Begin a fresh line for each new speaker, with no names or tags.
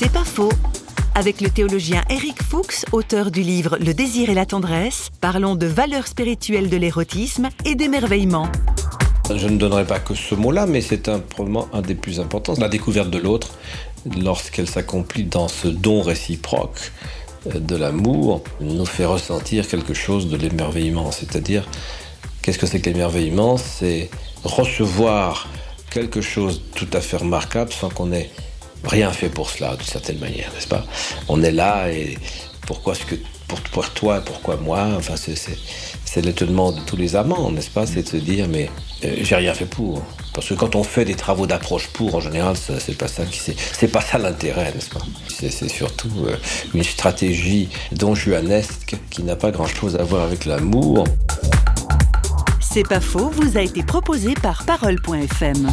C'est pas faux. Avec le théologien Eric Fuchs, auteur du livre Le désir et la tendresse, parlons de valeurs spirituelles de l'érotisme et d'émerveillement.
Je ne donnerai pas que ce mot-là, mais c'est probablement un des plus importants. La découverte de l'autre, lorsqu'elle s'accomplit dans ce don réciproque euh, de l'amour, nous fait ressentir quelque chose de l'émerveillement. C'est-à-dire, qu'est-ce que c'est que l'émerveillement? C'est recevoir quelque chose tout à fait remarquable sans qu'on ait rien fait pour cela, d'une certaine manière, n'est-ce pas? On est là et pourquoi est-ce que pour, toi, pourquoi moi? Enfin, c'est l'étonnement de tous les amants, n'est-ce pas? C'est de se dire, mais euh, j'ai rien fait pour. Parce que quand on fait des travaux d'approche pour, en général, c'est pas ça qui c'est pas ça l'intérêt, n'est-ce pas? C'est surtout euh, une stratégie don juanesque qui n'a pas grand-chose à voir avec l'amour.
C'est pas faux, vous a été proposé par Parole.fm.